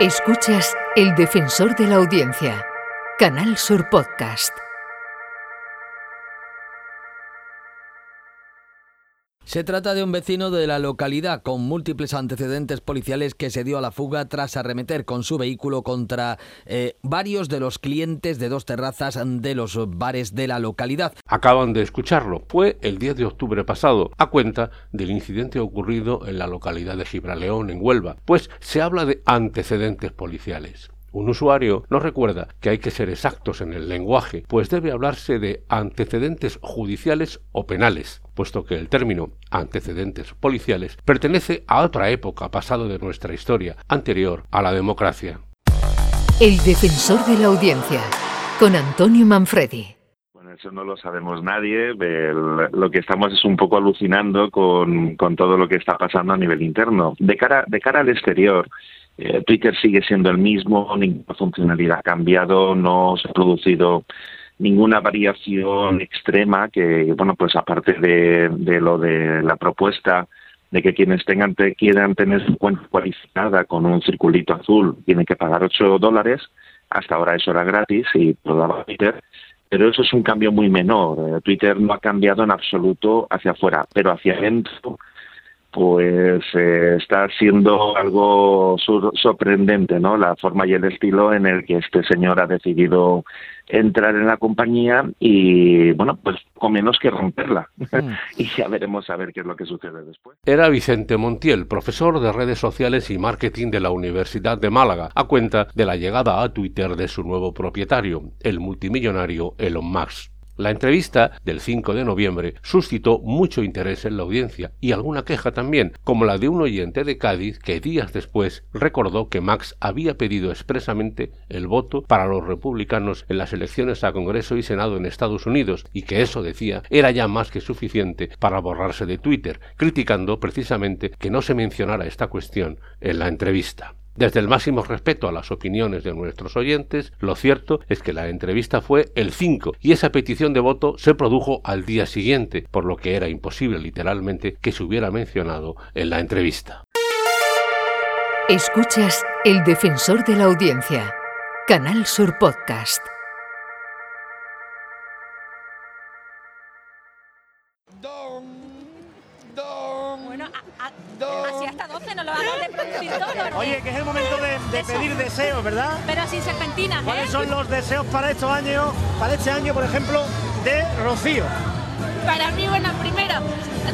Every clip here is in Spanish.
Escuchas El Defensor de la Audiencia, Canal Sur Podcast. Se trata de un vecino de la localidad con múltiples antecedentes policiales que se dio a la fuga tras arremeter con su vehículo contra eh, varios de los clientes de dos terrazas de los bares de la localidad. Acaban de escucharlo. Fue el 10 de octubre pasado, a cuenta del incidente ocurrido en la localidad de Gibraleón, en Huelva, pues se habla de antecedentes policiales. Un usuario nos recuerda que hay que ser exactos en el lenguaje, pues debe hablarse de antecedentes judiciales o penales, puesto que el término antecedentes policiales pertenece a otra época pasada de nuestra historia, anterior a la democracia. El defensor de la audiencia, con Antonio Manfredi. Bueno, eso no lo sabemos nadie. lo que estamos es un poco alucinando con, con todo lo que está pasando a nivel interno. De cara, de cara al exterior, eh, Twitter sigue siendo el mismo, ninguna funcionalidad ha cambiado, no se ha producido ninguna variación extrema que, bueno, pues aparte de, de lo de la propuesta de que quienes tengan quieran tener su cuenta cualificada con un circulito azul tienen que pagar 8 dólares, hasta ahora eso era gratis y lo daba Twitter, pero eso es un cambio muy menor. Eh, Twitter no ha cambiado en absoluto hacia afuera, pero hacia adentro pues eh, está siendo algo sorprendente, ¿no? La forma y el estilo en el que este señor ha decidido entrar en la compañía y, bueno, pues con menos que romperla. Mm. y ya veremos a ver qué es lo que sucede después. Era Vicente Montiel, profesor de redes sociales y marketing de la Universidad de Málaga, a cuenta de la llegada a Twitter de su nuevo propietario, el multimillonario Elon Musk. La entrevista del 5 de noviembre suscitó mucho interés en la audiencia y alguna queja también, como la de un oyente de Cádiz que días después recordó que Max había pedido expresamente el voto para los republicanos en las elecciones a Congreso y Senado en Estados Unidos y que eso, decía, era ya más que suficiente para borrarse de Twitter, criticando precisamente que no se mencionara esta cuestión en la entrevista. Desde el máximo respeto a las opiniones de nuestros oyentes, lo cierto es que la entrevista fue el 5 y esa petición de voto se produjo al día siguiente, por lo que era imposible literalmente que se hubiera mencionado en la entrevista. Escuchas El Defensor de la Audiencia, Canal Sur Podcast. Oye, que es el momento de, pedir deseos, ¿verdad? Pero sin serpentinas, ¿eh? ¿Cuáles son los deseos para estos años, para este año, por ejemplo, de Rocío? Para mí, bueno, primero,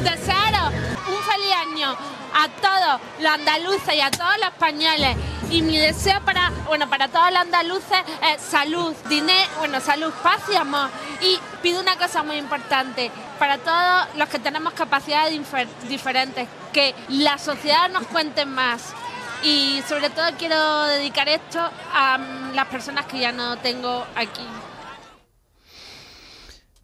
desearos un feliz año a todos los andaluces y a todos los españoles. Y mi deseo para, bueno, para todos los andaluces es salud, dinero, bueno, salud, paz y amor. Y pido una cosa muy importante, para todos los que tenemos capacidades diferentes, que la sociedad nos cuente más. Y sobre todo quiero dedicar esto a las personas que ya no tengo aquí.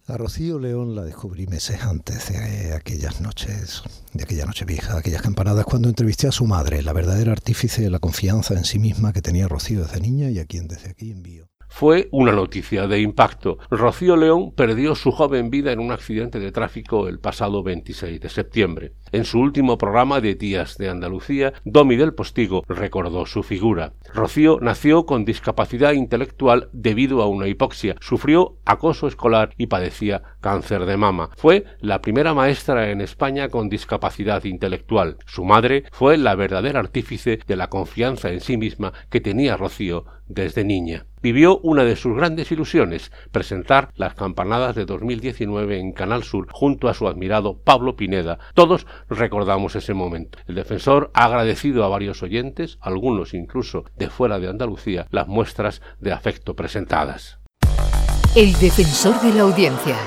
A Rocío León la descubrí meses antes de aquellas noches, de aquella noche vieja, aquellas campanadas, cuando entrevisté a su madre, la verdadera artífice de la confianza en sí misma que tenía Rocío desde niña y a quien desde aquí envío fue una noticia de impacto. Rocío León perdió su joven vida en un accidente de tráfico el pasado 26 de septiembre. En su último programa de Días de Andalucía, Domi del Postigo recordó su figura. Rocío nació con discapacidad intelectual debido a una hipoxia, sufrió acoso escolar y padecía cáncer de mama. Fue la primera maestra en España con discapacidad intelectual. Su madre fue la verdadera artífice de la confianza en sí misma que tenía Rocío desde niña. Vivió una de sus grandes ilusiones, presentar las campanadas de 2019 en Canal Sur junto a su admirado Pablo Pineda. Todos recordamos ese momento. El defensor ha agradecido a varios oyentes, algunos incluso de fuera de Andalucía, las muestras de afecto presentadas. El defensor de la audiencia,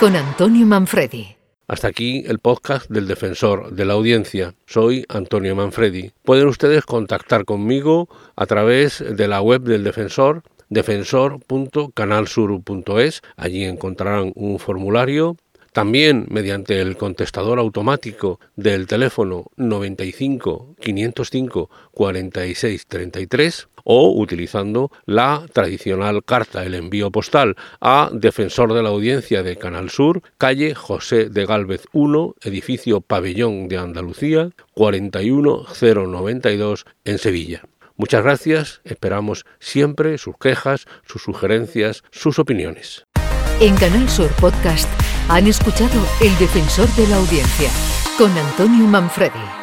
con Antonio Manfredi. Hasta aquí el podcast del defensor de la audiencia. Soy Antonio Manfredi. Pueden ustedes contactar conmigo a través de la web del defensor defensor.canalsur.es. Allí encontrarán un formulario también mediante el contestador automático del teléfono 95 505 46 33 o utilizando la tradicional carta, el envío postal a Defensor de la Audiencia de Canal Sur, calle José de Gálvez 1, edificio Pabellón de Andalucía, 41092 en Sevilla. Muchas gracias, esperamos siempre sus quejas, sus sugerencias, sus opiniones. En Canal Sur Podcast han escuchado El Defensor de la Audiencia con Antonio Manfredi.